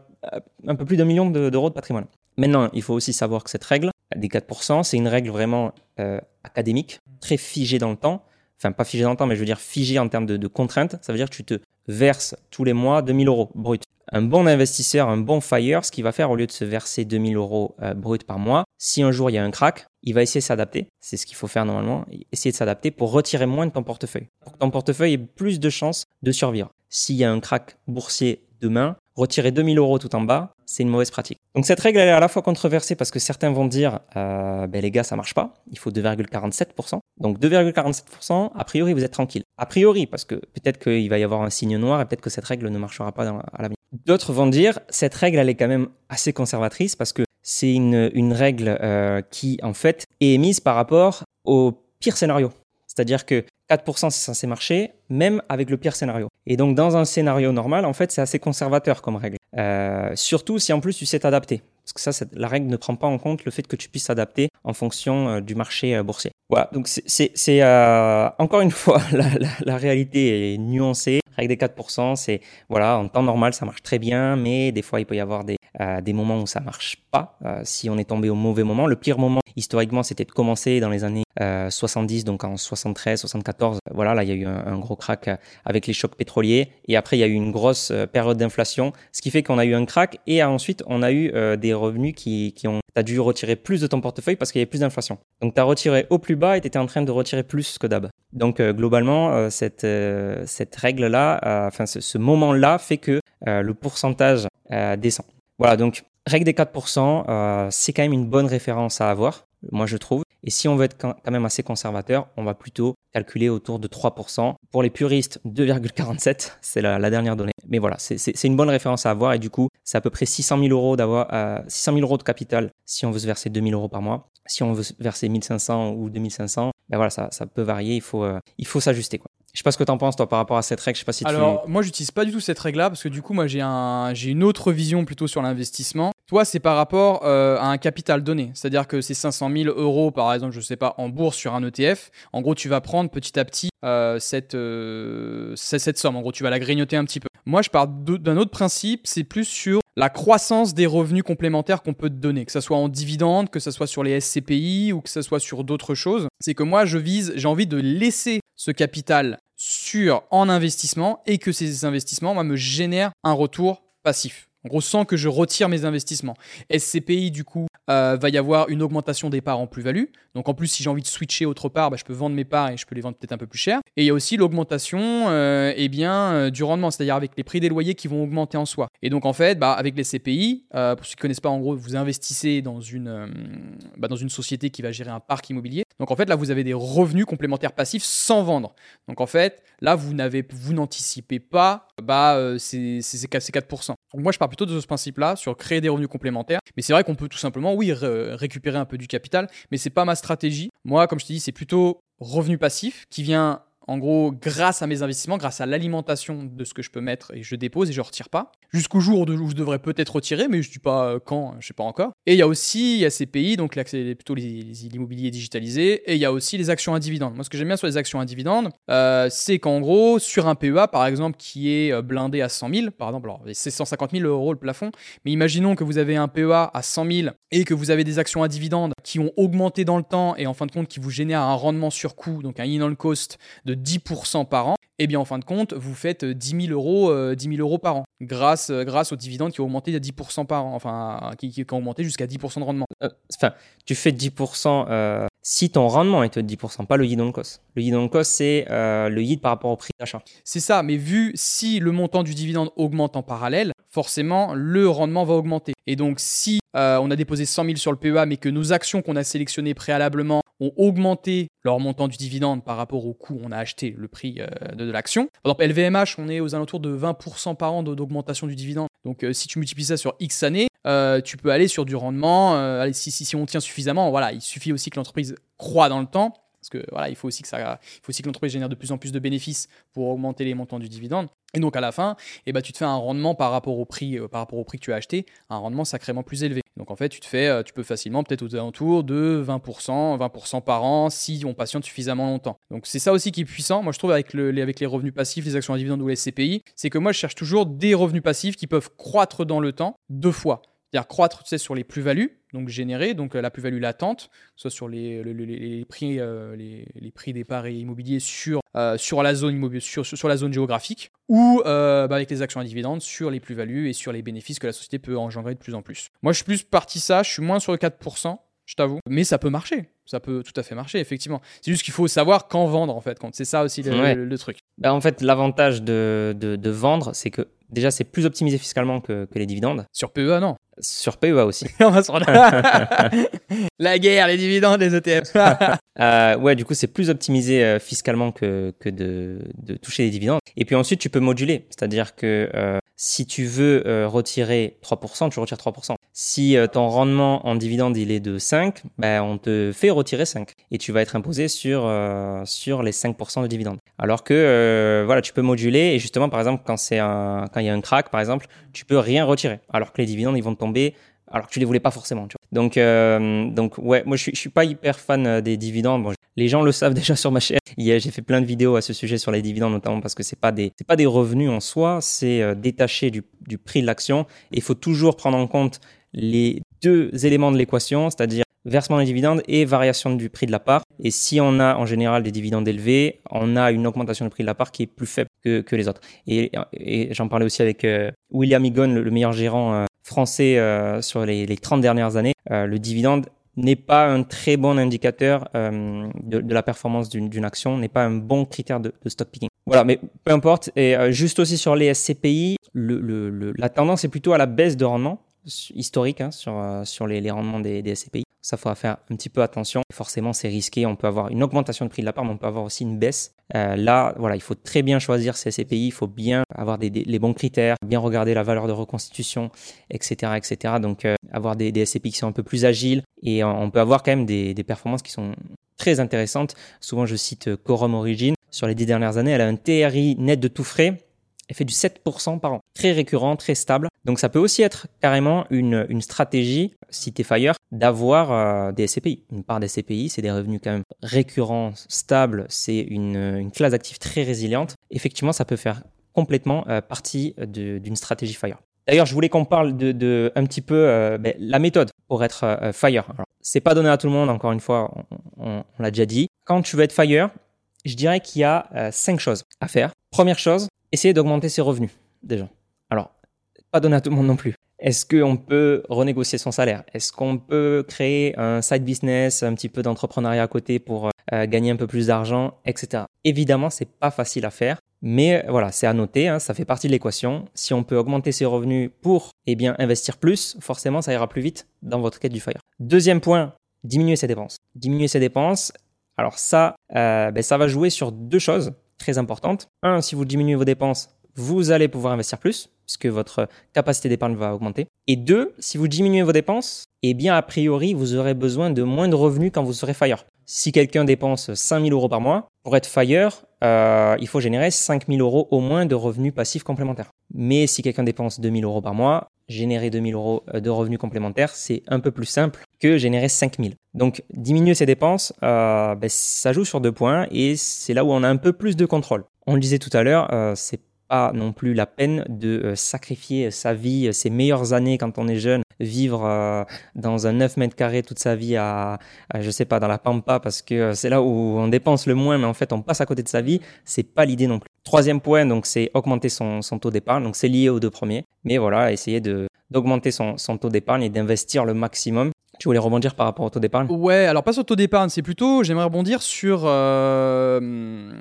un peu plus d'un million d'euros de patrimoine. Maintenant, il faut aussi savoir que cette règle des 4%, c'est une règle vraiment euh, académique, très figée dans le temps. Enfin, pas figée dans le temps, mais je veux dire figée en termes de, contraintes. Ça veut dire que tu te verses tous les mois 2000 euros brut. Un bon investisseur, un bon fire, ce qu'il va faire au lieu de se verser 2000 euros euh, brut par mois, si un jour il y a un crack, il va essayer de s'adapter. C'est ce qu'il faut faire normalement. Essayer de s'adapter pour retirer moins de ton portefeuille. Pour que ton portefeuille ait plus de chances de survivre. S'il y a un crack boursier demain, retirer 2000 euros tout en bas, c'est une mauvaise pratique. Donc cette règle elle est à la fois controversée parce que certains vont dire, euh, ben les gars, ça marche pas, il faut 2,47%. Donc 2,47%, a priori, vous êtes tranquille. A priori, parce que peut-être qu'il va y avoir un signe noir et peut-être que cette règle ne marchera pas dans, à l'avenir. D'autres vont dire, cette règle, elle est quand même assez conservatrice parce que c'est une, règle euh, qui, en fait, est émise par rapport au pire scénario. C'est-à-dire que 4% c'est censé marcher, même avec le pire scénario. Et donc dans un scénario normal, en fait, c'est assez conservateur comme règle. Euh, surtout si en plus tu sais t'adapter. Parce que ça, la règle ne prend pas en compte le fait que tu puisses s'adapter en fonction euh, du marché euh, boursier. Voilà, donc c'est encore une fois, la, réalité est nuancée. Règle des 4%, c'est voilà, en temps normal, ça marche très bien, mais des fois, il peut y avoir des, des moments où ça marche pas, si on est tombé au mauvais moment. Le pire moment, historiquement, c'était de commencer dans les années 70, donc en 73, 74. Voilà, là, il y a eu un, gros crack avec les chocs pétroliers. Et après, il y a eu une grosse période d'inflation, ce qui fait qu'on a eu un crack et ensuite, on a eu des revenus qui, qui ont... Tu as dû retirer plus de ton portefeuille parce qu'il y avait plus d'inflation. Donc tu as retiré au plus bas et tu étais en train de retirer plus que d'hab. Donc globalement, cette, cette règle-là, enfin ce, moment-là fait que le pourcentage descend. Voilà, donc règle des 4%, c'est quand même une bonne référence à avoir, moi je trouve. Et si on veut être quand même assez conservateur, on va plutôt calculer autour de 3%. Pour les puristes, 2,47, c'est la, dernière donnée. Mais voilà, c'est une bonne référence à avoir et du coup, c'est à peu près 600 000 euros d'avoir 600 000 euros de capital si on veut se verser 2000 euros par mois. Si on veut verser 1500 ou 2500, ben voilà, ça, ça peut varier. Il faut, euh, il faut s'ajuster. Je sais pas ce que tu en penses, toi, par rapport à cette règle. Je sais pas si Alors, moi, j'utilise pas du tout cette règle-là parce que du coup, moi, j'ai un, j'ai une autre vision plutôt sur l'investissement. Toi, c'est par rapport euh, à un capital donné. C'est-à-dire que ces 500 000 euros, par exemple, je sais pas, en bourse sur un ETF, en gros, tu vas prendre petit à petit euh, cette, cette somme. En gros, tu vas la grignoter un petit peu. Moi, je pars d'un autre principe, c'est plus sur la croissance des revenus complémentaires qu'on peut te donner, que ce soit en dividendes, que ce soit sur les SCPI ou que ce soit sur d'autres choses. C'est que moi, je vise, j'ai envie de laisser ce capital sur en investissement et que ces investissements me génèrent un retour passif. En gros, sans que je retire mes investissements. SCPI, du coup, euh, va y avoir une augmentation des parts en plus-value. Donc en plus, si j'ai envie de switcher autre part, bah, je peux vendre mes parts et je peux les vendre peut-être un peu plus cher. Et il y a aussi l'augmentation euh, eh bien, euh, du rendement, c'est-à-dire avec les prix des loyers qui vont augmenter en soi. Et donc en fait, bah, avec les CPI, pour ceux qui ne connaissent pas, en gros, vous investissez dans une, bah, dans une société qui va gérer un parc immobilier. Donc en fait, là, vous avez des revenus complémentaires passifs sans vendre. Donc en fait, là, vous n'anticipez pas bah, ces, ces, ces 4%. Donc moi, je pars plutôt de ce principe-là, sur créer des revenus complémentaires. Mais c'est vrai qu'on peut tout simplement, oui, récupérer un peu du capital, mais c'est pas ma stratégie. Moi, comme je te dis, c'est plutôt revenu passif qui vient en gros, grâce à mes investissements, grâce à l'alimentation de ce que je peux mettre et je dépose et je retire pas, jusqu'au jour où je devrais peut-être retirer, mais je ne dis pas euh, quand, je sais pas encore. Et il y a aussi, y a ces pays, donc là, c'est plutôt l'immobilier digitalisé, et il y a aussi les actions à dividendes. Moi, ce que j'aime bien sur les actions à dividendes, euh, c'est qu'en gros, sur un PEA, par exemple, qui est euh, blindé à 100 000, par exemple, c'est 150 000 euros le plafond, mais imaginons que vous avez un PEA à 100 000 et que vous avez des actions à dividendes qui ont augmenté dans le temps et en fin de compte qui vous génèrent un rendement sur coût, donc un in on cost de 10% par an, et eh bien en fin de compte, vous faites 10 000 euros, 10 000 euros par an, grâce, euh, grâce aux dividendes qui ont augmenté de 10% par an, enfin, qui, ont augmenté jusqu'à 10% de rendement. Euh, enfin, tu fais 10% euh, si ton rendement est de 10%, pas le yield on cost. Le yield on cost, c'est le yield par rapport au prix d'achat. C'est ça, mais vu si le montant du dividende augmente en parallèle, forcément, le rendement va augmenter. Et donc, si on a déposé 100 000 sur le PEA, mais que nos actions qu'on a sélectionnées préalablement ont augmenté leur montant du dividende par rapport au coût on a acheté le prix euh, de, l'action. Par exemple, LVMH, on est aux alentours de 20% par an d'augmentation du dividende. Donc euh, si tu multiplies ça sur X années, euh, tu peux aller sur du rendement. allez, si, si, si, on tient suffisamment, voilà, il suffit aussi que l'entreprise croît dans le temps. Parce que voilà, il faut aussi que ça, il faut aussi que l'entreprise génère de plus en plus de bénéfices pour augmenter les montants du dividende. Et donc à la fin, eh ben, tu te fais un rendement par rapport au prix, par rapport au prix que tu as acheté, un rendement sacrément plus élevé. Donc en fait, tu te fais, euh, tu peux facilement peut-être aux alentours de 20%, 20% par an si on patiente suffisamment longtemps. Donc c'est ça aussi qui est puissant. Moi je trouve avec, le, avec les revenus passifs, les actions à dividendes ou les CPI, c'est que moi je cherche toujours des revenus passifs qui peuvent croître dans le temps deux fois. C'est-à-dire croître tu sais, sur les plus-values, donc générer, donc euh, la plus-value latente, soit sur les, les, prix, euh, les, prix des parts immobiliers sur, euh, sur, la zone sur, sur, la zone géographique, ou bah, avec les actions à dividendes sur les plus-values et sur les bénéfices que la société peut engendrer de plus en plus. Moi, je suis plus parti ça, je suis moins sur le 4%, je t'avoue, mais ça peut marcher. Ça peut tout à fait marcher, effectivement. C'est juste qu'il faut savoir quand vendre, en fait. C'est ça aussi le, truc. Bah, en fait, l'avantage de, de, vendre, c'est que déjà, c'est plus optimisé fiscalement que, que les dividendes. Sur PEA, non sur PEA aussi. La guerre, les dividendes, les ETF. euh, ouais, du coup, c'est plus optimisé euh, fiscalement que, que de, de, toucher les dividendes. Et puis ensuite, tu peux moduler. C'est-à-dire que euh, si tu veux retirer 3%, tu retires 3%. Si ton rendement en dividende il est de 5, ben, on te fait retirer 5 et tu vas être imposé sur sur les 5% de dividendes. Alors que voilà, tu peux moduler et justement par exemple quand il y a un crack par exemple, tu peux rien retirer alors que les dividendes ils vont tomber alors que tu les voulais pas forcément. Donc, euh, donc ouais, moi je suis, pas hyper fan euh, des dividendes. Bon, les gens le savent déjà sur ma chaîne. J'ai fait plein de vidéos à ce sujet sur les dividendes, notamment parce que c'est pas des, pas des revenus en soi, c'est euh, détaché du, prix de l'action. Et il faut toujours prendre en compte les deux éléments de l'équation, c'est-à-dire versement des dividendes et variation du prix de la part. Et si on a en général des dividendes élevés, on a une augmentation du prix de la part qui est plus faible que, les autres. Et, et j'en parlais aussi avec William Egon, le, meilleur gérant français euh, sur les, les, 30 dernières années, euh, le dividende n'est pas un très bon indicateur euh, de, la performance d'une action, n'est pas un bon critère de, stock picking. Voilà, mais peu importe. Et juste aussi sur les SCPI, la tendance est plutôt à la baisse de rendement historique hein, sur, sur les, les, rendements des, des SCPI. Ça, faudra faire un petit peu attention. Forcément, c'est risqué. On peut avoir une augmentation de prix de la part, mais on peut avoir aussi une baisse. Euh, là, voilà, il faut très bien choisir ces SCPI. Il faut bien avoir des, les bons critères, bien regarder la valeur de reconstitution, etc., etc. Donc, euh, avoir des, des, SCPI qui sont un peu plus agiles et on peut avoir quand même des, des performances qui sont très intéressantes. Souvent, je cite Quorum Origin. Sur les dix dernières années, elle a un TRI net de tout frais elle fait du 7% par an. Très récurrent, très stable. Donc ça peut aussi être carrément une, une stratégie, si tu Fire, d'avoir euh, des SCPI. Une part des SCPI, c'est des revenus quand même récurrents, stables, c'est une, une classe d'actifs très résiliente. Effectivement, ça peut faire complètement euh, partie d'une stratégie Fire. D'ailleurs, je voulais qu'on parle de, de, un petit peu euh, ben, la méthode pour être Fire. Alors, c'est pas donné à tout le monde, encore une fois, on l'a déjà dit. Quand tu veux être Fire, je dirais qu'il y a cinq choses à faire. Première chose, essayer d'augmenter ses revenus, déjà. Alors, pas donner à tout le monde non plus. Est-ce qu'on peut renégocier son salaire? Est-ce qu'on peut créer un side business, un petit peu d'entrepreneuriat à côté pour euh, gagner un peu plus d'argent, etc. Évidemment, c'est pas facile à faire, mais voilà, c'est à noter, hein, ça fait partie de l'équation. Si on peut augmenter ses revenus pour eh bien investir plus, forcément, ça ira plus vite dans votre quête du fire. Deuxième point, diminuer ses dépenses. Diminuer ses dépenses. Alors ça, euh, ben, ça va jouer sur deux choses très importante. Un, si vous diminuez vos dépenses, vous allez pouvoir investir plus, puisque votre capacité d'épargne va augmenter. Et deux, si vous diminuez vos dépenses, eh bien, a priori, vous aurez besoin de moins de revenus quand vous serez FIRE. Si quelqu'un dépense 5000 euros par mois, pour être FIRE, euh, il faut générer 5000 euros au moins de revenus passifs complémentaires. Mais si quelqu'un dépense 2000 euros par mois, générer 2000 euros euh, de revenus complémentaires, c'est un peu plus simple que générer 5000. Donc diminuer ses dépenses, euh, ben, ça joue sur deux points et c'est là où on a un peu plus de contrôle. On le disait tout à l'heure, c'est pas non plus la peine de euh, sacrifier sa vie, ses meilleures années quand on est jeune, vivre euh, dans un 9 mètres carrés toute sa vie à, je sais pas, dans la pampa parce que c'est là où on dépense le moins, mais en fait on passe à côté de sa vie, c'est pas l'idée non plus. Troisième point, donc c'est augmenter son, son taux d'épargne, donc c'est lié aux deux premiers, mais voilà, essayer d'augmenter son, son taux d'épargne et d'investir le maximum tu voulais rebondir par rapport au taux d'épargne Ouais, alors pas sur le taux d'épargne, c'est plutôt, j'aimerais rebondir sur euh,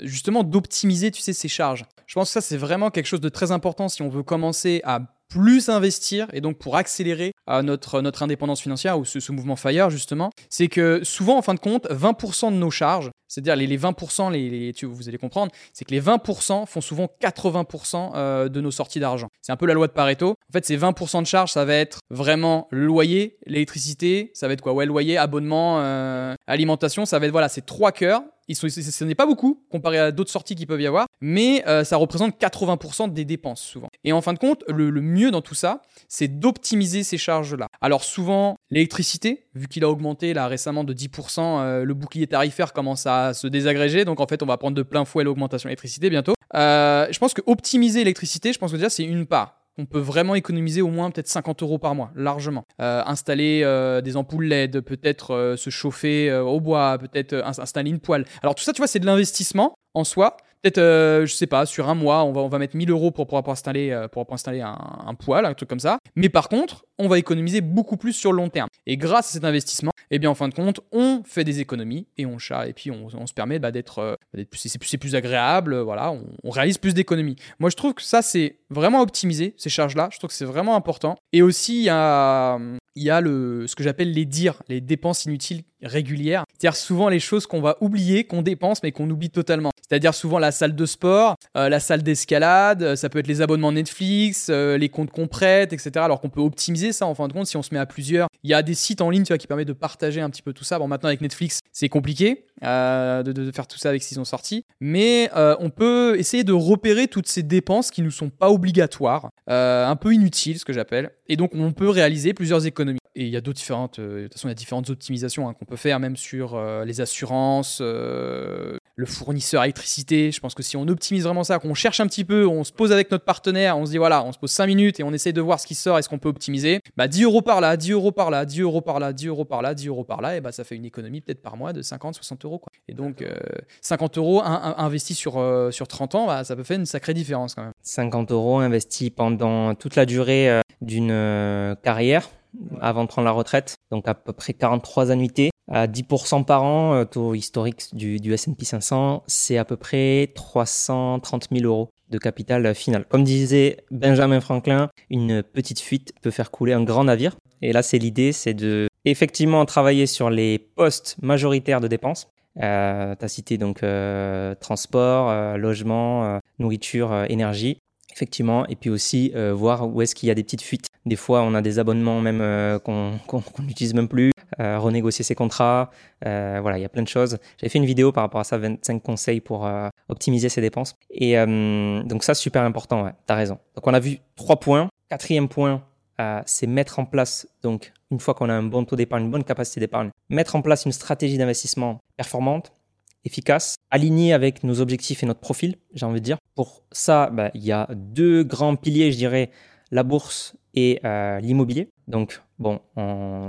justement d'optimiser, tu sais, ses charges. Je pense que ça, c'est vraiment quelque chose de très important si on veut commencer à plus investir et donc pour accélérer notre, notre indépendance financière ou ce, mouvement FIRE justement, c'est que souvent en fin de compte, 20% de nos charges, c'est-à-dire les, les 20%, les, tu, vous allez comprendre, c'est que les 20% font souvent 80% euh, de nos sorties d'argent. C'est un peu la loi de Pareto. En fait, ces 20% de charges, ça va être vraiment loyer, l'électricité, ça va être quoi? Ouais, loyer, abonnement, euh, alimentation, ça va être voilà, c'est trois cœurs ce n'est pas beaucoup comparé à d'autres sorties qui peuvent y avoir, mais euh, ça représente 80% des dépenses souvent. Et en fin de compte, le, mieux dans tout ça, c'est d'optimiser ces charges-là. Alors souvent, l'électricité, vu qu'il a augmenté là récemment de 10%, euh, le bouclier tarifaire commence à se désagréger, donc en fait on va prendre de plein fouet l'augmentation de l'électricité bientôt. Euh, je pense que optimiser l'électricité, je pense que déjà c'est une part on peut vraiment économiser au moins peut-être 50 euros par mois, largement. Euh, installer euh, des ampoules LED, peut-être euh, se chauffer au bois, peut-être installer une poêle. Alors tout ça, tu vois, c'est de l'investissement en soi. Peut-être, je sais pas, sur un mois, on va, on va mettre 1000 euros pour pouvoir installer, un, un poêle, un truc comme ça. Mais par contre, on va économiser beaucoup plus sur le long terme. Et grâce à cet investissement, eh bien en fin de compte, on fait des économies et on chat et puis on, se permet bah, d'être, euh, plus, c'est, plus, plus agréable, voilà, on, réalise plus d'économies. Moi, je trouve que ça c'est vraiment optimisé ces charges-là. Je trouve que c'est vraiment important. Et aussi, a, il y a le, ce que j'appelle les dires, les dépenses inutiles régulières. C'est-à-dire souvent les choses qu'on va oublier, qu'on dépense, mais qu'on oublie totalement. C'est-à-dire souvent la salle de sport, euh, la salle d'escalade, euh, ça peut être les abonnements Netflix, les comptes qu'on prête, etc. Alors qu'on peut optimiser ça en fin de compte si on se met à plusieurs. Il y a des sites en ligne tu vois, qui permettent de partager un petit peu tout ça. Bon, maintenant avec Netflix, c'est compliqué euh, de, faire tout ça avec ce qu'ils ont sorti, mais euh, on peut essayer de repérer toutes ces dépenses qui ne sont pas obligatoires, euh, un peu inutiles, ce que j'appelle, et donc on peut réaliser plusieurs économies. Et il y a d'autres différentes, de toute façon, il y a différentes optimisations hein, qu'on peut faire, même sur les assurances, le fournisseur électricité. Je pense que si on optimise vraiment ça, qu'on cherche un petit peu, on se pose avec notre partenaire, on se dit voilà, on se pose 5 minutes et on essaye de voir ce qui sort et ce qu'on peut optimiser, bah 10 euros par là, 10 euros par là, 10 euros par là, 10 euros par là, 10 euros par là, et bah ça fait une économie peut-être par mois de 50, 60 euros. Quoi. Et donc 50 euh, euros investis sur, euh, sur 30 ans, bah, ça peut faire une sacrée différence quand même. 50 euros investis pendant toute la durée euh, d'une carrière avant de prendre la retraite, donc à peu près 43 annuités. À 10% par an, euh, taux historique du, S&P 500, c'est à peu près 330 000 euros de capital final. Comme disait Benjamin Franklin, une petite fuite peut faire couler un grand navire. Et là, c'est l'idée, c'est de effectivement travailler sur les postes majoritaires de dépenses. Euh, tu cité donc euh, transport, euh, logement, nourriture, énergie effectivement, et puis aussi voir où est-ce qu'il y a des petites fuites. Des fois, on a des abonnements même qu'on n'utilise même plus, renégocier ses contrats, voilà, il y a plein de choses. J'avais fait une vidéo par rapport à ça, 25 conseils pour optimiser ses dépenses. Et donc ça, super important, ouais, tu raison. Donc on a vu trois points. Quatrième point, c'est mettre en place, donc une fois qu'on a un bon taux d'épargne, une bonne capacité d'épargne, mettre en place une stratégie d'investissement performante, efficace, alignée avec nos objectifs et notre profil, j'ai envie de dire. Pour ça, bah, il y a deux grands piliers, je dirais, la bourse et euh, l'immobilier. Donc, bon,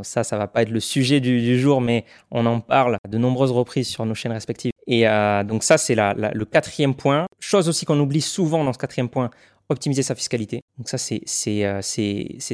ça, ça va pas être le sujet du, jour, mais on en parle de nombreuses reprises sur nos chaînes respectives. Et euh, donc ça, c'est le quatrième point. Chose aussi qu'on oublie souvent dans ce quatrième point, optimiser sa fiscalité. Donc ça, c'est, euh,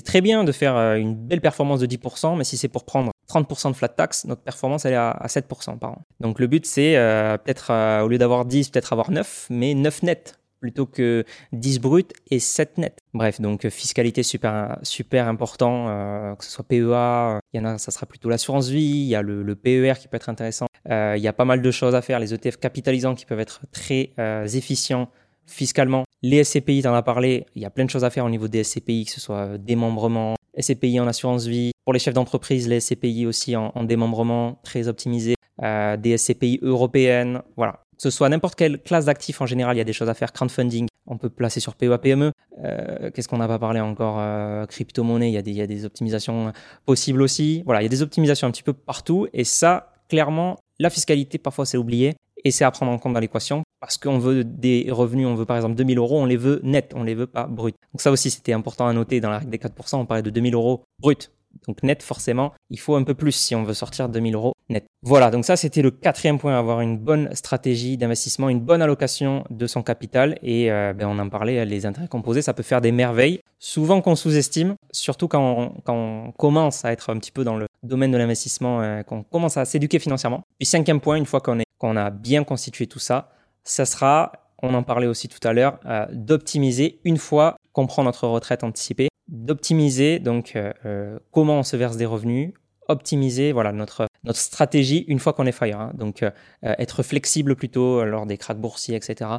très bien de faire une belle performance de 10%, mais si c'est pour prendre 30% de flat tax, notre performance, elle est à, 7% par an. Donc le but, c'est euh, peut-être, au lieu d'avoir 10, peut-être avoir 9, mais 9 nets plutôt que 10 brut et 7 net. Bref, donc fiscalité super super important, que ce soit PEA, il y en a, ça sera plutôt l'assurance vie, il y a le, le, PER qui peut être intéressant, il y a pas mal de choses à faire, les ETF capitalisants qui peuvent être très efficients fiscalement. Les SCPI, tu en as parlé, il y a plein de choses à faire au niveau des SCPI, que ce soit euh, démembrement, SCPI en assurance vie. Pour les chefs d'entreprise, les SCPI aussi en, démembrement, très optimisés. Euh, des SCPI européennes, voilà. Que ce soit n'importe quelle classe d'actifs en général, il y a des choses à faire. Crowdfunding, on peut placer sur PEA PME. Euh, Qu'est-ce qu'on n'a pas parlé encore Crypto-monnaie, il, il, y a des optimisations possibles aussi. Voilà, il y a des optimisations un petit peu partout. Et ça, clairement, la fiscalité, parfois, c'est oublié. Et c'est à prendre en compte dans l'équation parce qu'on veut des revenus, on veut par exemple 2000 euros, on les veut net, on les veut pas brut. Donc ça aussi, c'était important à noter dans la règle des 4%, on parlait de 2000 euros brut. Donc net, forcément, il faut un peu plus si on veut sortir 2000 euros net. Voilà, donc ça c'était le quatrième point, avoir une bonne stratégie d'investissement, une bonne allocation de son capital. Et euh, ben, on en parlait, les intérêts composés, ça peut faire des merveilles, souvent qu'on sous-estime, surtout quand on, quand commence à être un petit peu dans le domaine de l'investissement, euh, qu'on commence à s'éduquer financièrement. Puis cinquième point, une fois qu'on est qu'on a bien constitué tout ça, ça sera, on en parlait aussi tout à l'heure, euh, d'optimiser une fois qu'on prend notre retraite anticipée, d'optimiser donc euh, euh, comment on se verse des revenus, optimiser voilà notre notre stratégie une fois qu'on est fire. Hein. donc être flexible plutôt lors des cracks boursiers, etc.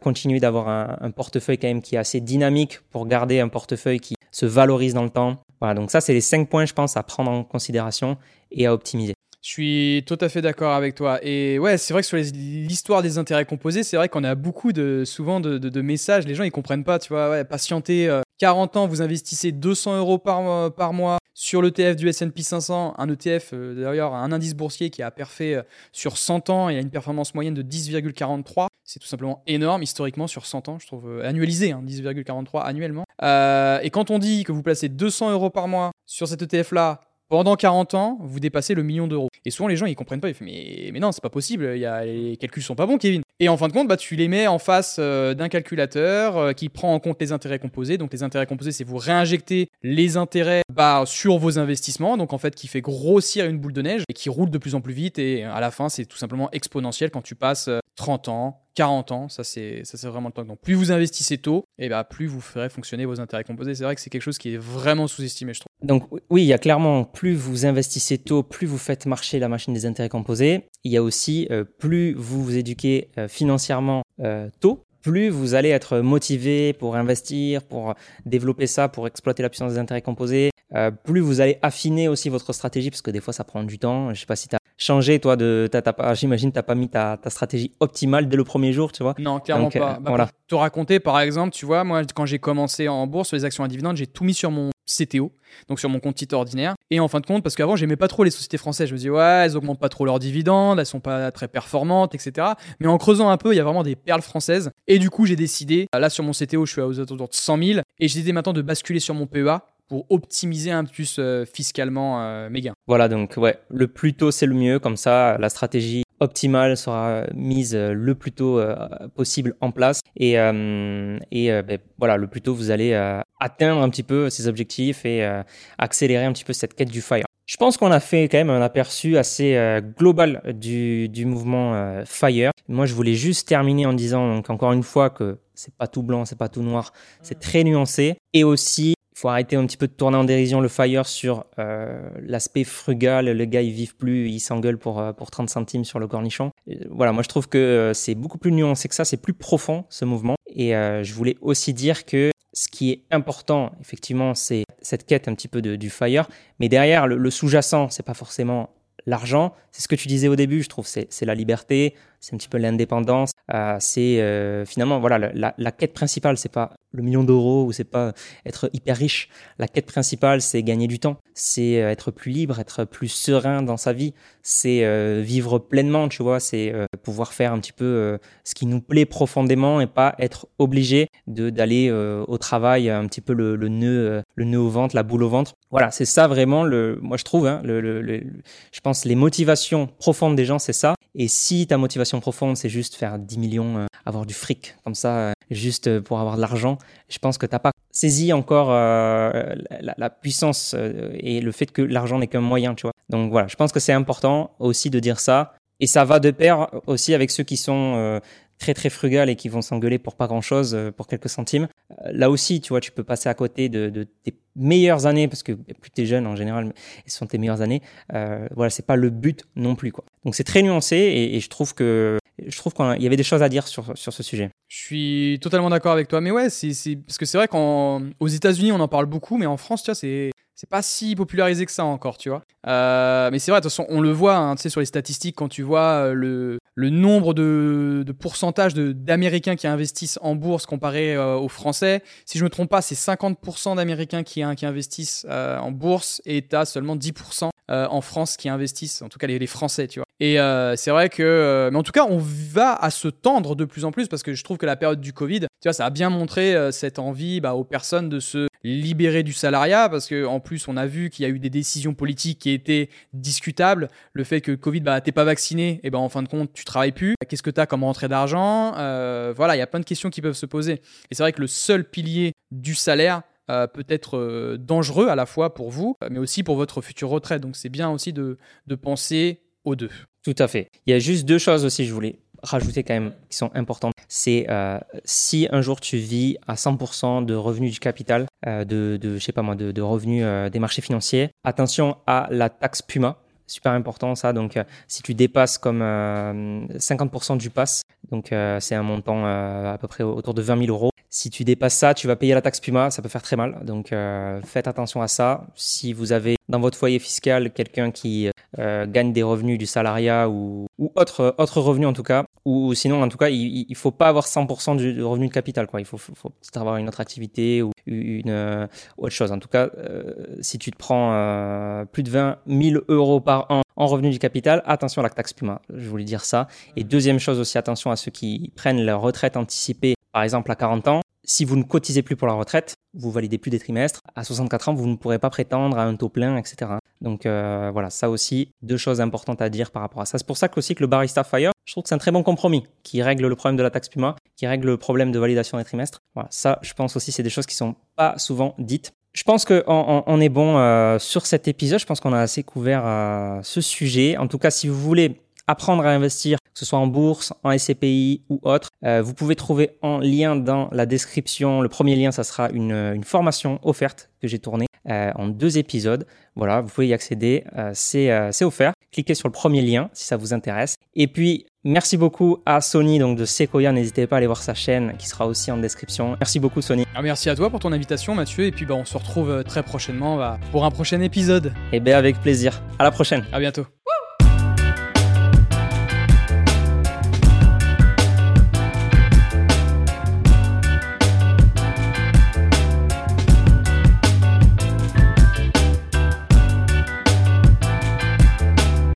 continuer d'avoir un, un, portefeuille quand même qui est assez dynamique pour garder un portefeuille qui se valorise dans le temps. Voilà, donc ça c'est les cinq points je pense à prendre en considération et à optimiser. Je suis tout à fait d'accord avec toi. Et ouais, c'est vrai que sur l'histoire des intérêts composés, c'est vrai qu'on a beaucoup de, souvent de, messages. Les gens, ils comprennent pas, tu vois, ouais, patienter 40 euh, ans, vous investissez 200 euros par, euh, par mois sur l'ETF du S&P 500, un ETF, euh, d'ailleurs, un indice boursier qui a perfait sur 100 ans et a une performance moyenne de 10,43. C'est tout simplement énorme, historiquement, sur 100 ans, je trouve, annualisé, 10,43 hein, annuellement. et quand on dit que vous placez 200 euros par mois sur cet ETF-là, pendant 40 ans, vous dépassez le million d'euros. Et souvent, les gens, ils comprennent pas. Ils font, mais, mais non, c'est pas possible. Les calculs sont pas bons, Kevin. Et en fin de compte, bah, tu les mets en face euh, d'un calculateur euh, qui prend en compte les intérêts composés. Donc, les intérêts composés, c'est vous réinjecter les intérêts bah, sur vos investissements. Donc, en fait, qui fait grossir une boule de neige et qui roule de plus en plus vite. Et à la fin, c'est tout simplement exponentiel quand tu passes 30 euh, ans, 40 ans, ça c'est ça c'est vraiment le temps. Donc plus vous investissez tôt, et eh ben plus vous ferez fonctionner vos intérêts composés. C'est vrai que c'est quelque chose qui est vraiment sous-estimé, je trouve. Donc oui, il y a clairement plus vous investissez tôt, plus vous faites marcher la machine des intérêts composés. Il y a aussi euh, plus vous vous éduquez euh, financièrement euh, tôt, plus vous allez être motivé pour investir, pour développer ça, pour exploiter la puissance des intérêts composés, plus vous allez affiner aussi votre stratégie, parce que des fois ça prend du temps. Je sais pas si tu as changé, toi, de, t'as, t'as j'imagine, t'as pas mis ta, ta, stratégie optimale dès le premier jour, tu vois. Non, clairement pas. Bah, voilà. Pour te raconter, par exemple, tu vois, moi, quand j'ai commencé en bourse sur les actions à dividendes, j'ai tout mis sur mon CTO, donc sur mon compte titre ordinaire. Et en fin de compte, parce qu'avant, j'aimais pas trop les sociétés françaises. Je me disais, ouais, elles augmentent pas trop leurs dividendes, elles sont pas très performantes, etc. Mais en creusant un peu, il y a vraiment des perles françaises. Et du coup, j'ai décidé, là, sur mon CTO, je suis aux alentours de 100 000. Et j'ai décidé maintenant de basculer sur mon PEA pour optimiser un peu plus euh, fiscalement euh, mes gains. Voilà, donc ouais, le plus tôt c'est le mieux, comme ça la stratégie optimale sera mise le plus tôt possible en place et, et ben, voilà, le plus tôt vous allez atteindre un petit peu ces objectifs et accélérer un petit peu cette quête du fire. Je pense qu'on a fait quand même un aperçu assez euh, global du, du mouvement euh, Fire. Moi, je voulais juste terminer en disant donc encore une fois que c'est pas tout blanc, c'est pas tout noir, c'est très nuancé. Et aussi, faut arrêter un petit peu de tourner en dérision le Fire sur euh, l'aspect frugal. Le gars, il vive plus, il s'engueule pour, pour 30 centimes sur le cornichon. voilà, moi, je trouve que c'est beaucoup plus nuancé que ça, c'est plus profond ce mouvement. Et je voulais aussi dire que ce qui est important, effectivement, c'est cette quête un petit peu du fire. Mais derrière, le, sous-jacent, c'est pas forcément l'argent. C'est ce que tu disais au début, je trouve. C'est la liberté, c'est un petit peu l'indépendance. Euh, c'est euh, finalement, voilà, la, la quête principale, c'est pas le million d'euros ou c'est pas être hyper riche. La quête principale, c'est gagner du temps, c'est euh, être plus libre, être plus serein dans sa vie, c'est euh, vivre pleinement, tu vois, c'est euh, pouvoir faire un petit peu ce qui nous plaît profondément et pas être obligé de d'aller au travail un petit peu le, le nœud le nœud au ventre, la boule au ventre. Voilà, c'est ça vraiment le moi je trouve hein, le, je pense les motivations profondes des gens, c'est ça. Et si ta motivation profonde, c'est juste faire 10 millions, avoir du fric comme ça juste pour avoir de l'argent, je pense que t'as pas saisi encore euh, la, la, puissance euh, et le fait que l'argent n'est qu'un moyen, tu vois. Donc voilà, je pense que c'est important aussi de dire ça. Et ça va de pair aussi avec ceux qui sont euh, très très frugales et qui vont s'engueuler pour pas grand chose, pour quelques centimes. là aussi, tu vois, tu peux passer à côté de, de tes meilleures années parce que plus t'es jeune en général, ce sont tes meilleures années. voilà, c'est pas le but non plus, quoi. Donc c'est très nuancé et, je trouve que je trouve qu'il y avait des choses à dire sur, sur ce sujet. Je suis totalement d'accord avec toi. Mais ouais, c'est, parce que c'est vrai qu'aux États-Unis, on en parle beaucoup, mais en France, tu vois, c'est, c'est pas si popularisé que ça encore, tu vois. Euh, mais c'est vrai, de toute façon, on le voit, hein, tu sais, sur les statistiques, quand tu vois euh, le, le nombre de, de pourcentage d'Américains qui investissent en bourse comparé euh, aux Français. Si je me trompe pas, c'est 50% d'Américains qui, investissent en bourse et tu seulement 10% en France qui investissent, en tout cas les, Français, tu vois. Et c'est vrai que, mais en tout cas, on va à se tendre de plus en plus parce que je trouve que la période du Covid, tu vois, ça a bien montré euh, cette envie bah, aux personnes de se libérer du salariat parce que en plus on a vu qu'il y a eu des décisions politiques qui étaient discutables. Le fait que Covid bah t'es pas vacciné et ben en fin de compte tu travailles plus. Qu'est-ce que tu as comme rentrée d'argent? Euh, voilà il y a plein de questions qui peuvent se poser. Et c'est vrai que le seul pilier du salaire euh, peut être dangereux à la fois pour vous mais aussi pour votre future retraite donc c'est bien aussi de, de penser aux deux tout à fait il y a juste deux choses aussi je voulais rajouter quand même qui sont importantes, c'est euh, si un jour tu vis à 100% de revenus du capital, euh, de, de je sais pas moi, de, revenus euh, des marchés financiers, attention à la taxe Puma. Super important ça. Donc, euh, si tu dépasses comme 50% euh, du pass, donc c'est un montant à peu près autour de 20 000 euros. Si tu dépasses ça, tu vas payer la taxe Puma. Ça peut faire très mal. Donc, faites attention à ça. Si vous avez dans votre foyer fiscal quelqu'un qui euh, gagne des revenus du salariat ou, autre, autre revenu en tout cas, ou, sinon en tout cas il, il faut pas avoir 100% du revenu de capital quoi. Il faut, faut, faut avoir une autre activité ou une euh, autre chose. En tout cas, euh, si tu te prends euh, plus de 20 000 euros par an en revenu du capital, attention à la taxe Puma. Je voulais dire ça. Et deuxième chose aussi, attention à ceux qui prennent leur retraite anticipée, par exemple à 40 ans si vous ne cotisez plus pour la retraite, vous validez plus des trimestres, à 64 ans, vous ne pourrez pas prétendre à un taux plein, etc. Donc euh, voilà, ça aussi, deux choses importantes à dire par rapport à ça. C'est pour ça que aussi que le Barista Fire, je trouve que c'est un très bon compromis qui règle le problème de la taxe Puma, qui règle le problème de validation des trimestres. Voilà, ça, je pense aussi, c'est des choses qui sont pas souvent dites. Je pense qu'on on, est bon euh, sur cet épisode. Je pense qu'on a assez couvert euh, ce sujet. En tout cas, si vous voulez apprendre à investir, que ce soit en bourse, en SCPI ou autre. Euh, vous pouvez trouver en lien dans la description. Le premier lien, ça sera une, une formation offerte que j'ai tournée euh, en deux épisodes. Voilà, vous pouvez y accéder, euh, c'est euh, offert. Cliquez sur le premier lien si ça vous intéresse. Et puis, merci beaucoup à Sony donc de Sequoia. N'hésitez pas à aller voir sa chaîne qui sera aussi en description. Merci beaucoup Sony. Merci à toi pour ton invitation Mathieu. Et puis bah, on se retrouve euh, très prochainement bah, pour un prochain épisode. Et eh bien avec plaisir. À la prochaine. À bientôt.